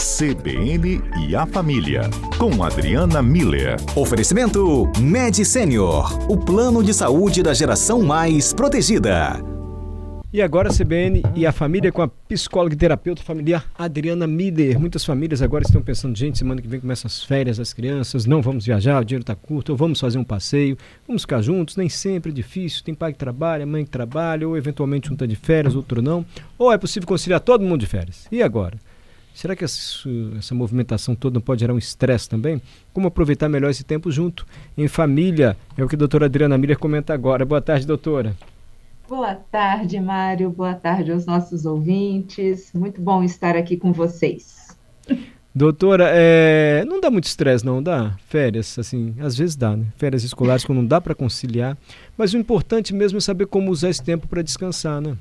CBN e a Família, com Adriana Miller. Oferecimento Med Senior, o plano de saúde da geração mais protegida. E agora a CBN e a família com a psicóloga e terapeuta familiar Adriana Miller. Muitas famílias agora estão pensando, gente, semana que vem começam as férias das crianças, não vamos viajar, o dinheiro está curto, ou vamos fazer um passeio, vamos ficar juntos, nem sempre é difícil, tem pai que trabalha, mãe que trabalha, ou eventualmente um está de férias, outro não, ou é possível conciliar todo mundo de férias. E agora? Será que essa, essa movimentação toda não pode gerar um estresse também? Como aproveitar melhor esse tempo junto, em família? É o que a doutora Adriana Miller comenta agora. Boa tarde, doutora. Boa tarde, Mário. Boa tarde aos nossos ouvintes. Muito bom estar aqui com vocês. Doutora, é... não dá muito estresse, não dá? Férias, assim, às vezes dá, né? Férias escolares quando não dá para conciliar. Mas o importante mesmo é saber como usar esse tempo para descansar, né?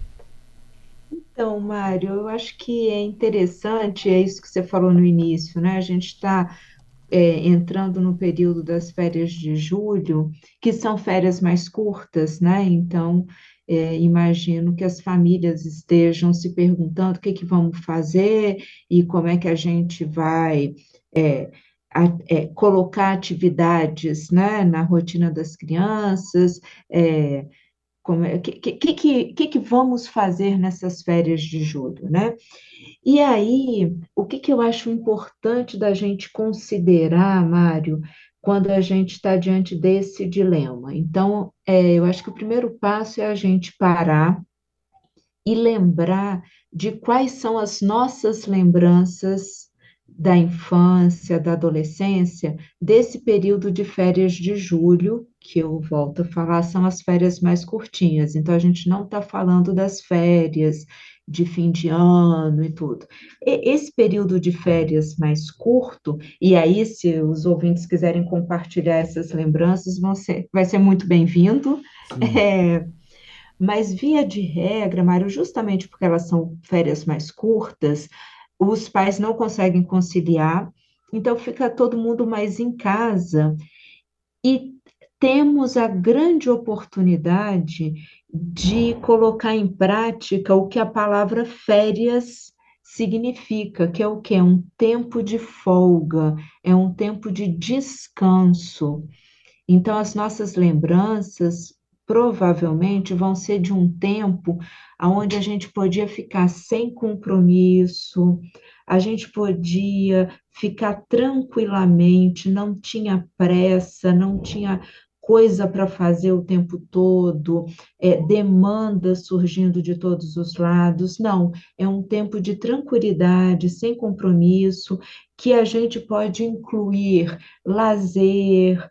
Então, Mário, eu acho que é interessante, é isso que você falou no início, né? A gente está é, entrando no período das férias de julho, que são férias mais curtas, né? Então, é, imagino que as famílias estejam se perguntando o que, que vamos fazer e como é que a gente vai é, a, é, colocar atividades né, na rotina das crianças, é, como é, que, que, que, que, vamos fazer nessas férias de julho, né? E aí, o que, que eu acho importante da gente considerar, Mário, quando a gente está diante desse dilema. Então, é, eu acho que o primeiro passo é a gente parar e lembrar de quais são as nossas lembranças da infância, da adolescência, desse período de férias de julho, que eu volto a falar, são as férias mais curtinhas. Então, a gente não está falando das férias de fim de ano e tudo. E esse período de férias mais curto, e aí, se os ouvintes quiserem compartilhar essas lembranças, vão ser, vai ser muito bem-vindo. É, mas, via de regra, Mário, justamente porque elas são férias mais curtas, os pais não conseguem conciliar, então fica todo mundo mais em casa. E temos a grande oportunidade de colocar em prática o que a palavra férias significa, que é o que? É um tempo de folga, é um tempo de descanso. Então, as nossas lembranças provavelmente vão ser de um tempo onde a gente podia ficar sem compromisso, a gente podia ficar tranquilamente, não tinha pressa, não tinha coisa para fazer o tempo todo, é, demanda surgindo de todos os lados. Não, é um tempo de tranquilidade, sem compromisso, que a gente pode incluir lazer,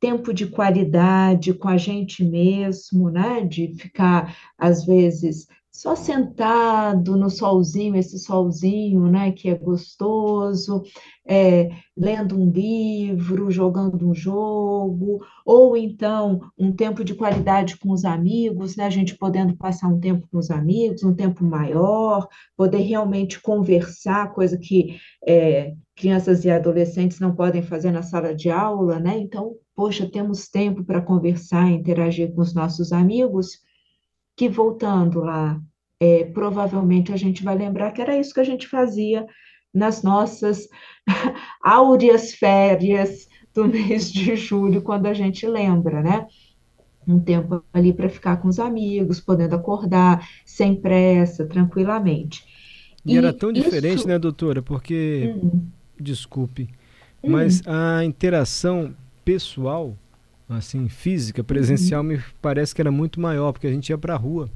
tempo de qualidade com a gente mesmo, né? De ficar, às vezes, só sentado no solzinho, esse solzinho, né, que é gostoso, é, lendo um livro, jogando um jogo, ou então um tempo de qualidade com os amigos, né, a gente podendo passar um tempo com os amigos, um tempo maior, poder realmente conversar, coisa que é, crianças e adolescentes não podem fazer na sala de aula, né? Então, poxa, temos tempo para conversar, interagir com os nossos amigos que voltando lá, é, provavelmente a gente vai lembrar que era isso que a gente fazia nas nossas áureas férias do mês de julho, quando a gente lembra, né? Um tempo ali para ficar com os amigos, podendo acordar sem pressa, tranquilamente. E, e era tão isso... diferente, né, doutora? Porque, hum. desculpe, hum. mas a interação pessoal assim, física, presencial, me parece que era muito maior, porque a gente ia para a rua.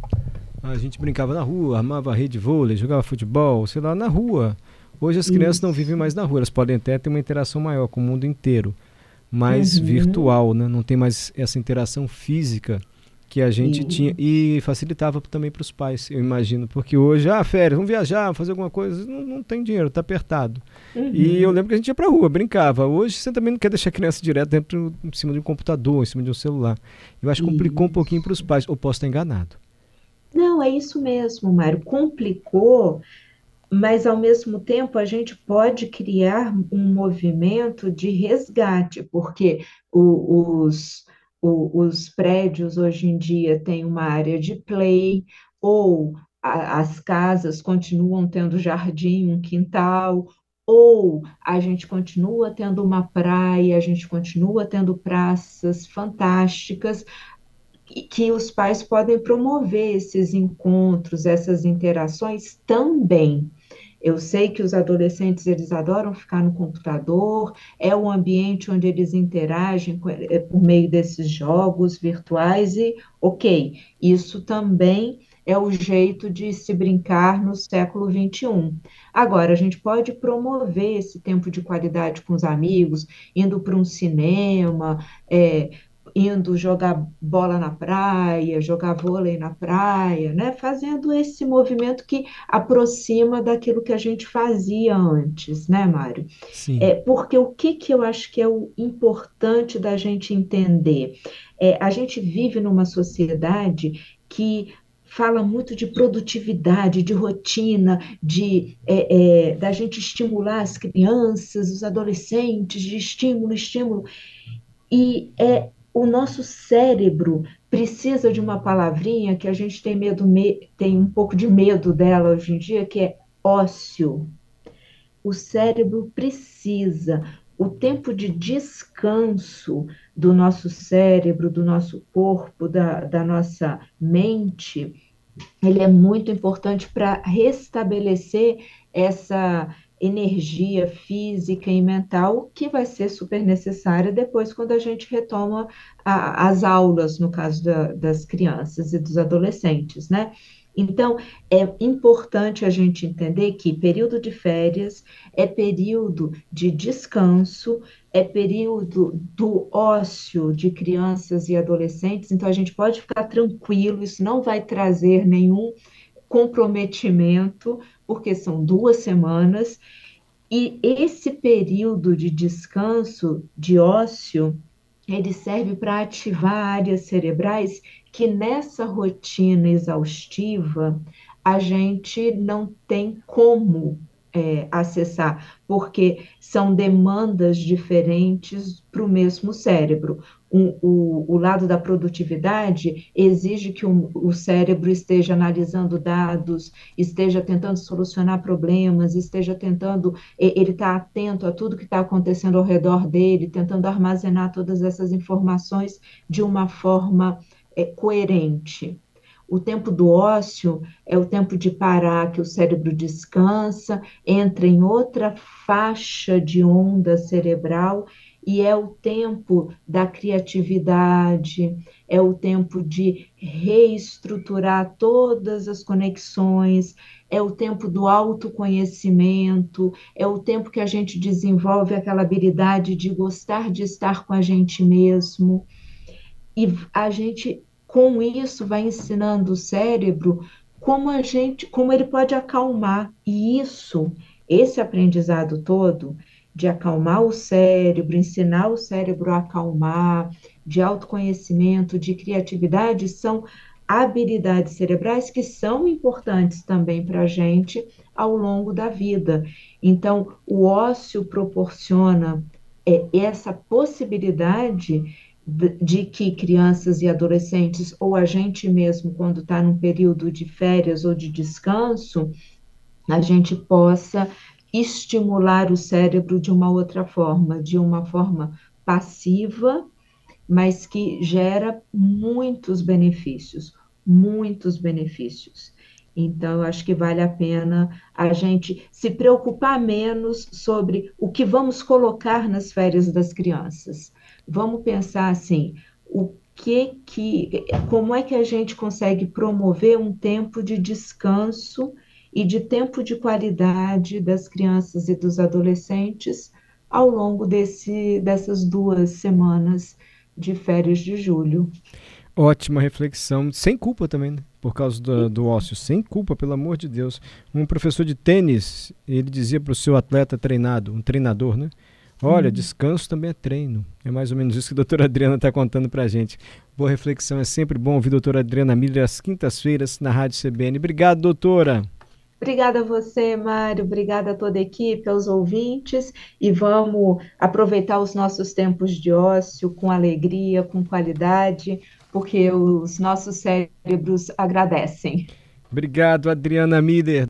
A gente brincava na rua, armava rede de vôlei, jogava futebol, sei lá, na rua. Hoje as crianças Isso. não vivem mais na rua, elas podem até ter uma interação maior com o mundo inteiro, mas uhum. virtual, né? Não tem mais essa interação física que a gente uhum. tinha e facilitava também para os pais, eu imagino, porque hoje, ah, férias, vamos viajar, fazer alguma coisa, não, não tem dinheiro, está apertado. Uhum. E eu lembro que a gente ia para rua, brincava. Hoje você também não quer deixar a criança direto dentro, em cima de um computador, em cima de um celular. Eu acho que complicou um pouquinho para os pais, ou posso estar enganado. Não, é isso mesmo, Mário. Complicou, mas ao mesmo tempo a gente pode criar um movimento de resgate, porque o, os o, os prédios hoje em dia têm uma área de play, ou a, as casas continuam tendo jardim, um quintal, ou a gente continua tendo uma praia, a gente continua tendo praças fantásticas, que os pais podem promover esses encontros, essas interações também. Eu sei que os adolescentes eles adoram ficar no computador, é o ambiente onde eles interagem é, por meio desses jogos virtuais e, ok, isso também é o jeito de se brincar no século XXI. Agora, a gente pode promover esse tempo de qualidade com os amigos, indo para um cinema, é, indo jogar bola na praia, jogar vôlei na praia, né? Fazendo esse movimento que aproxima daquilo que a gente fazia antes, né, Mário? Sim. É, porque o que, que eu acho que é o importante da gente entender? É, a gente vive numa sociedade que fala muito de produtividade, de rotina, de é, é, da gente estimular as crianças, os adolescentes, de estímulo, estímulo. E é o nosso cérebro precisa de uma palavrinha que a gente tem medo, tem um pouco de medo dela hoje em dia, que é ócio. O cérebro precisa, o tempo de descanso do nosso cérebro, do nosso corpo, da, da nossa mente, ele é muito importante para restabelecer essa energia física e mental que vai ser super necessária depois quando a gente retoma a, as aulas, no caso da, das crianças e dos adolescentes, né? Então, é importante a gente entender que período de férias é período de descanso, é período do ócio de crianças e adolescentes, então a gente pode ficar tranquilo, isso não vai trazer nenhum comprometimento, porque são duas semanas, e esse período de descanso, de ócio, ele serve para ativar áreas cerebrais que nessa rotina exaustiva a gente não tem como é, acessar, porque são demandas diferentes para o mesmo cérebro. Um, o, o, lado da produtividade exige que o, o, cérebro esteja analisando dados, esteja tentando solucionar problemas, esteja tentando, ele está atento a tudo que está acontecendo ao redor dele, tentando armazenar todas essas informações de uma forma é, coerente. O tempo do ócio é o tempo de parar, que o cérebro descansa, entra em outra faixa de onda cerebral e é o tempo da criatividade, é o tempo de reestruturar todas as conexões, é o tempo do autoconhecimento, é o tempo que a gente desenvolve aquela habilidade de gostar de estar com a gente mesmo. E a gente com isso vai ensinando o cérebro como a gente, como ele pode acalmar. E isso, esse aprendizado todo de acalmar o cérebro, ensinar o cérebro a acalmar, de autoconhecimento, de criatividade, são habilidades cerebrais que são importantes também para a gente ao longo da vida. Então, o ócio proporciona é, essa possibilidade de que crianças e adolescentes, ou a gente mesmo, quando está num período de férias ou de descanso, a gente possa estimular o cérebro de uma outra forma, de uma forma passiva, mas que gera muitos benefícios, muitos benefícios. Então, eu acho que vale a pena a gente se preocupar menos sobre o que vamos colocar nas férias das crianças vamos pensar assim, o que que, como é que a gente consegue promover um tempo de descanso e de tempo de qualidade das crianças e dos adolescentes ao longo desse, dessas duas semanas de férias de julho. Ótima reflexão, sem culpa também, né? por causa do, do ócio, sem culpa, pelo amor de Deus. Um professor de tênis, ele dizia para o seu atleta treinado, um treinador, né? Olha, uhum. descanso também é treino. É mais ou menos isso que a doutora Adriana está contando para a gente. Boa reflexão, é sempre bom ouvir a doutora Adriana Miller às quintas-feiras na Rádio CBN. Obrigado, doutora. Obrigada a você, Mário. Obrigada a toda a equipe, aos ouvintes. E vamos aproveitar os nossos tempos de ócio com alegria, com qualidade, porque os nossos cérebros agradecem. Obrigado, Adriana Miller.